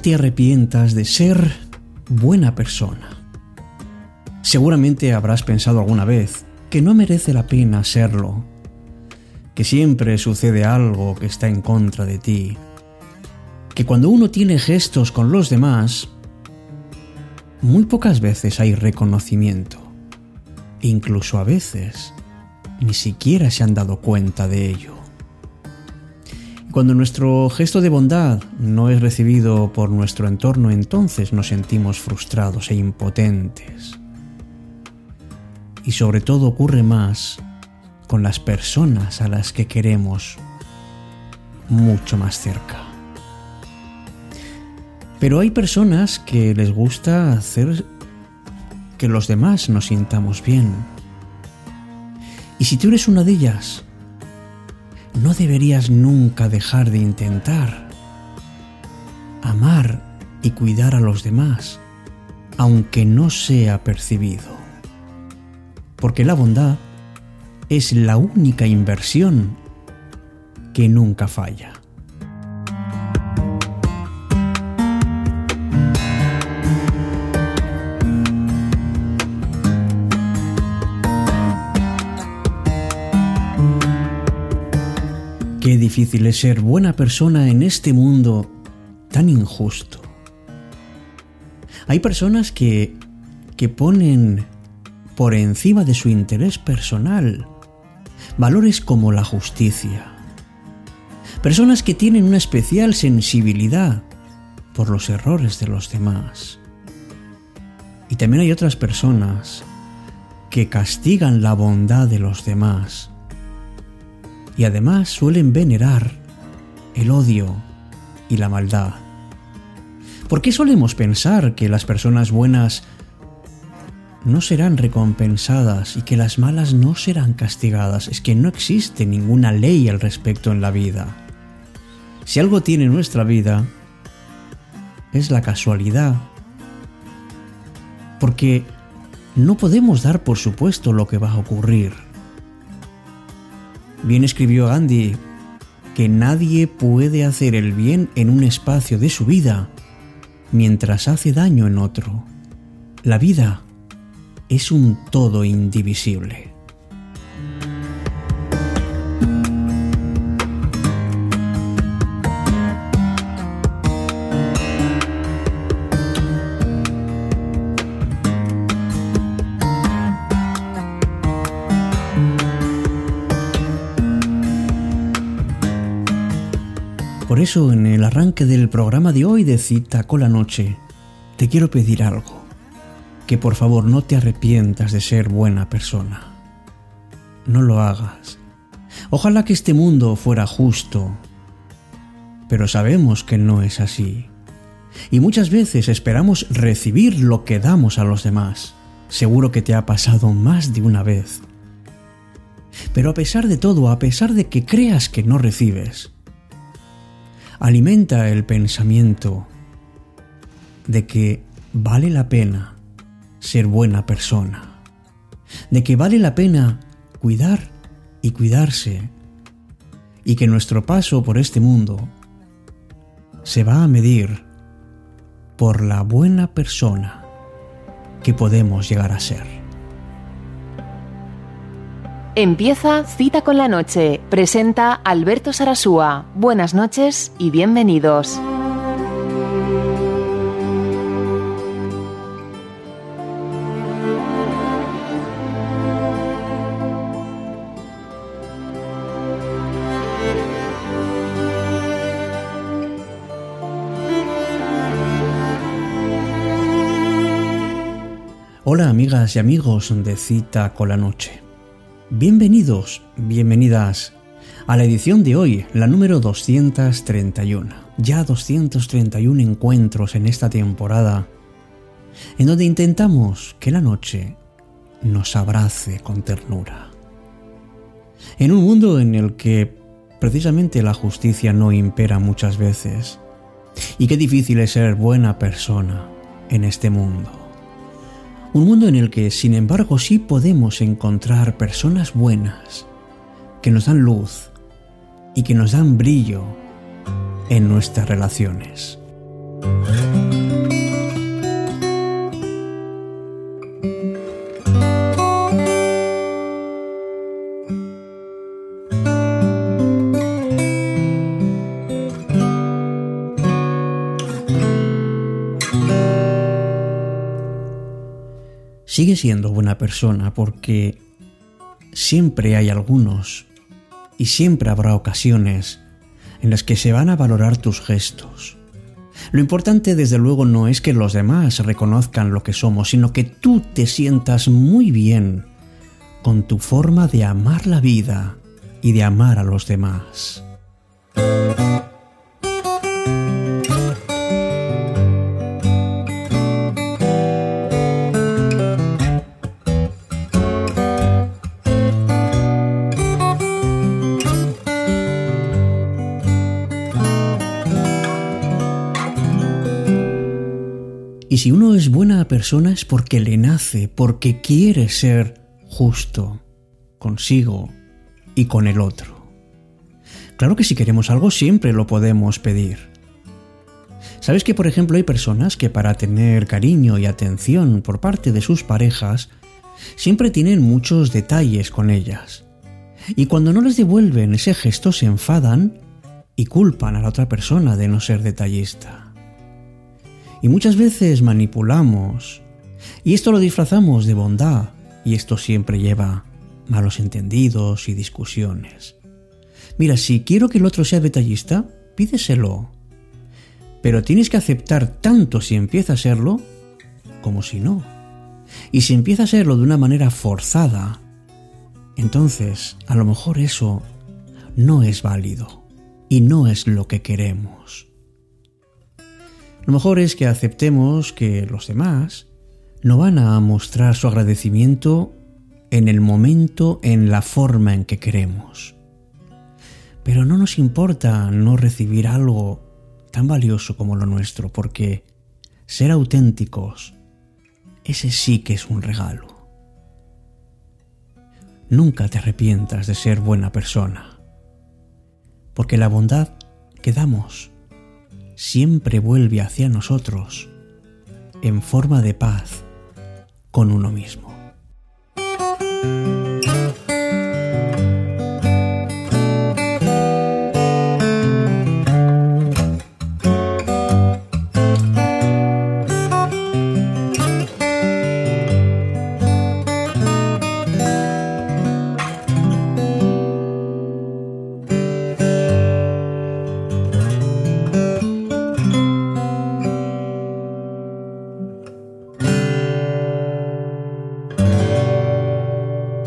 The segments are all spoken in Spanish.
te arrepientas de ser buena persona. Seguramente habrás pensado alguna vez que no merece la pena serlo, que siempre sucede algo que está en contra de ti, que cuando uno tiene gestos con los demás, muy pocas veces hay reconocimiento, e incluso a veces ni siquiera se han dado cuenta de ello. Cuando nuestro gesto de bondad no es recibido por nuestro entorno, entonces nos sentimos frustrados e impotentes. Y sobre todo ocurre más con las personas a las que queremos mucho más cerca. Pero hay personas que les gusta hacer que los demás nos sintamos bien. Y si tú eres una de ellas, no deberías nunca dejar de intentar amar y cuidar a los demás, aunque no sea percibido. Porque la bondad es la única inversión que nunca falla. Qué difícil es ser buena persona en este mundo tan injusto. Hay personas que, que ponen por encima de su interés personal valores como la justicia. Personas que tienen una especial sensibilidad por los errores de los demás. Y también hay otras personas que castigan la bondad de los demás y además suelen venerar el odio y la maldad. ¿Por qué solemos pensar que las personas buenas no serán recompensadas y que las malas no serán castigadas? Es que no existe ninguna ley al respecto en la vida. Si algo tiene nuestra vida, es la casualidad. Porque no podemos dar por supuesto lo que va a ocurrir. Bien escribió Gandhi que nadie puede hacer el bien en un espacio de su vida mientras hace daño en otro. La vida es un todo indivisible. Por eso, en el arranque del programa de hoy de Cita con la Noche, te quiero pedir algo. Que por favor no te arrepientas de ser buena persona. No lo hagas. Ojalá que este mundo fuera justo. Pero sabemos que no es así. Y muchas veces esperamos recibir lo que damos a los demás. Seguro que te ha pasado más de una vez. Pero a pesar de todo, a pesar de que creas que no recibes, alimenta el pensamiento de que vale la pena ser buena persona, de que vale la pena cuidar y cuidarse, y que nuestro paso por este mundo se va a medir por la buena persona que podemos llegar a ser. Empieza Cita con la Noche. Presenta Alberto Sarasúa. Buenas noches y bienvenidos. Hola amigas y amigos de Cita con la Noche. Bienvenidos, bienvenidas a la edición de hoy, la número 231. Ya 231 encuentros en esta temporada, en donde intentamos que la noche nos abrace con ternura. En un mundo en el que precisamente la justicia no impera muchas veces, y qué difícil es ser buena persona en este mundo. Un mundo en el que, sin embargo, sí podemos encontrar personas buenas, que nos dan luz y que nos dan brillo en nuestras relaciones. Sigue siendo buena persona porque siempre hay algunos y siempre habrá ocasiones en las que se van a valorar tus gestos. Lo importante desde luego no es que los demás reconozcan lo que somos, sino que tú te sientas muy bien con tu forma de amar la vida y de amar a los demás. Si uno es buena persona es porque le nace, porque quiere ser justo consigo y con el otro. Claro que si queremos algo siempre lo podemos pedir. ¿Sabes que por ejemplo hay personas que para tener cariño y atención por parte de sus parejas siempre tienen muchos detalles con ellas? Y cuando no les devuelven ese gesto se enfadan y culpan a la otra persona de no ser detallista. Y muchas veces manipulamos. Y esto lo disfrazamos de bondad. Y esto siempre lleva malos entendidos y discusiones. Mira, si quiero que el otro sea detallista, pídeselo. Pero tienes que aceptar tanto si empieza a serlo como si no. Y si empieza a serlo de una manera forzada, entonces a lo mejor eso no es válido y no es lo que queremos. Lo mejor es que aceptemos que los demás no van a mostrar su agradecimiento en el momento, en la forma en que queremos. Pero no nos importa no recibir algo tan valioso como lo nuestro, porque ser auténticos, ese sí que es un regalo. Nunca te arrepientas de ser buena persona, porque la bondad que damos siempre vuelve hacia nosotros en forma de paz con uno mismo.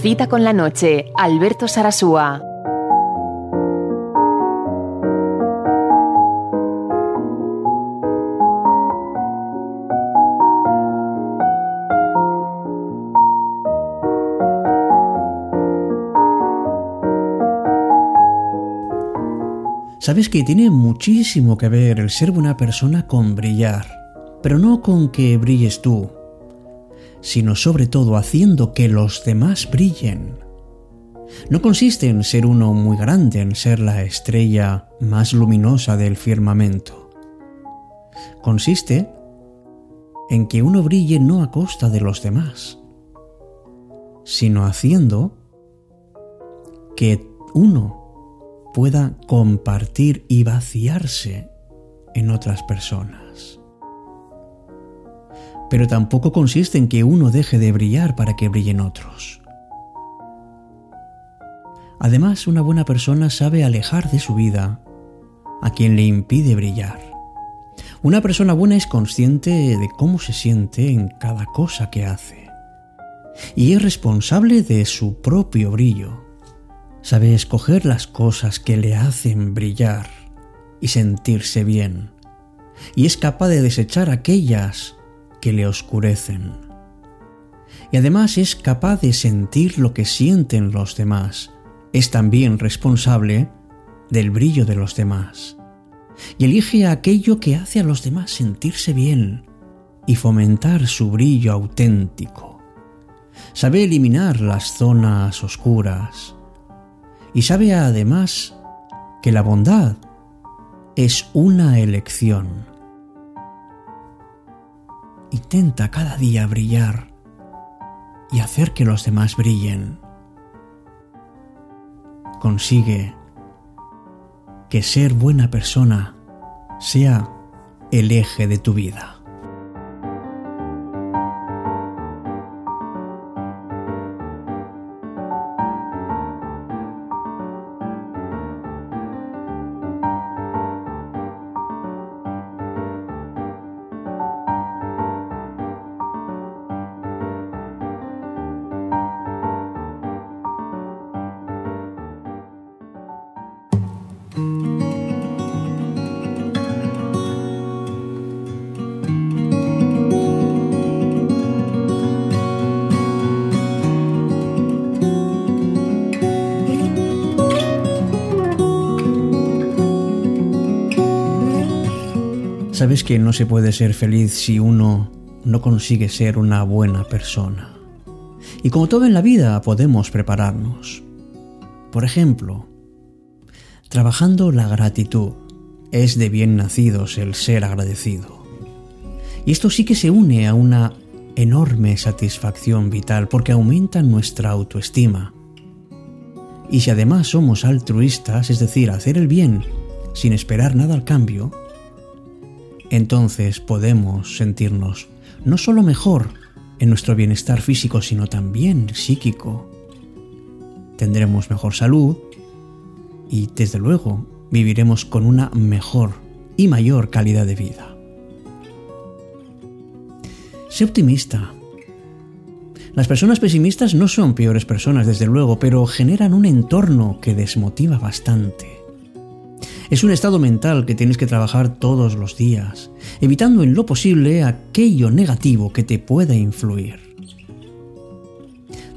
Cita con la noche, Alberto Sarasúa. Sabes que tiene muchísimo que ver el ser buena persona con brillar, pero no con que brilles tú, sino sobre todo haciendo que los demás brillen. No consiste en ser uno muy grande, en ser la estrella más luminosa del firmamento. Consiste en que uno brille no a costa de los demás, sino haciendo que uno pueda compartir y vaciarse en otras personas pero tampoco consiste en que uno deje de brillar para que brillen otros. Además, una buena persona sabe alejar de su vida a quien le impide brillar. Una persona buena es consciente de cómo se siente en cada cosa que hace y es responsable de su propio brillo. Sabe escoger las cosas que le hacen brillar y sentirse bien y es capaz de desechar aquellas que le oscurecen. Y además es capaz de sentir lo que sienten los demás. Es también responsable del brillo de los demás. Y elige aquello que hace a los demás sentirse bien y fomentar su brillo auténtico. Sabe eliminar las zonas oscuras. Y sabe además que la bondad es una elección Intenta cada día brillar y hacer que los demás brillen. Consigue que ser buena persona sea el eje de tu vida. Sabes que no se puede ser feliz si uno no consigue ser una buena persona. Y como todo en la vida podemos prepararnos. Por ejemplo, trabajando la gratitud. Es de bien nacidos el ser agradecido. Y esto sí que se une a una enorme satisfacción vital porque aumenta nuestra autoestima. Y si además somos altruistas, es decir, hacer el bien sin esperar nada al cambio, entonces podemos sentirnos no solo mejor en nuestro bienestar físico, sino también psíquico. Tendremos mejor salud y, desde luego, viviremos con una mejor y mayor calidad de vida. Sé optimista. Las personas pesimistas no son peores personas, desde luego, pero generan un entorno que desmotiva bastante. Es un estado mental que tienes que trabajar todos los días, evitando en lo posible aquello negativo que te pueda influir.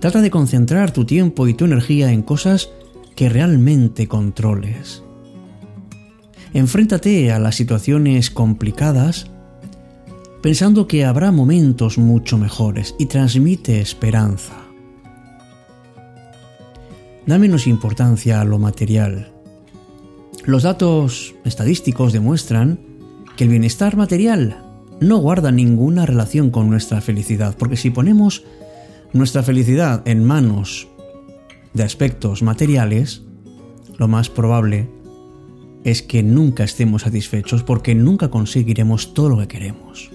Trata de concentrar tu tiempo y tu energía en cosas que realmente controles. Enfréntate a las situaciones complicadas pensando que habrá momentos mucho mejores y transmite esperanza. Da menos importancia a lo material. Los datos estadísticos demuestran que el bienestar material no guarda ninguna relación con nuestra felicidad, porque si ponemos nuestra felicidad en manos de aspectos materiales, lo más probable es que nunca estemos satisfechos porque nunca conseguiremos todo lo que queremos.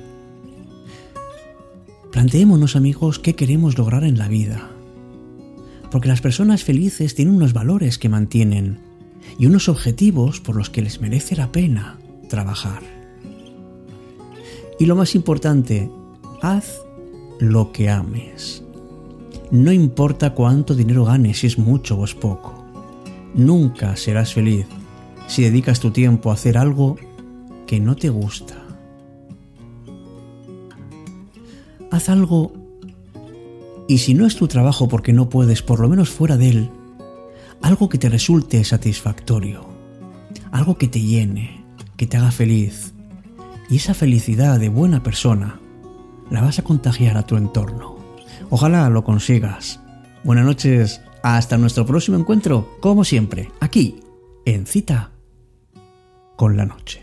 Planteémonos amigos qué queremos lograr en la vida. Porque las personas felices tienen unos valores que mantienen y unos objetivos por los que les merece la pena trabajar. Y lo más importante, haz lo que ames. No importa cuánto dinero ganes, si es mucho o es poco. Nunca serás feliz si dedicas tu tiempo a hacer algo que no te gusta. Haz algo y si no es tu trabajo porque no puedes, por lo menos fuera de él, algo que te resulte satisfactorio, algo que te llene, que te haga feliz. Y esa felicidad de buena persona la vas a contagiar a tu entorno. Ojalá lo consigas. Buenas noches, hasta nuestro próximo encuentro, como siempre, aquí, en cita con la noche.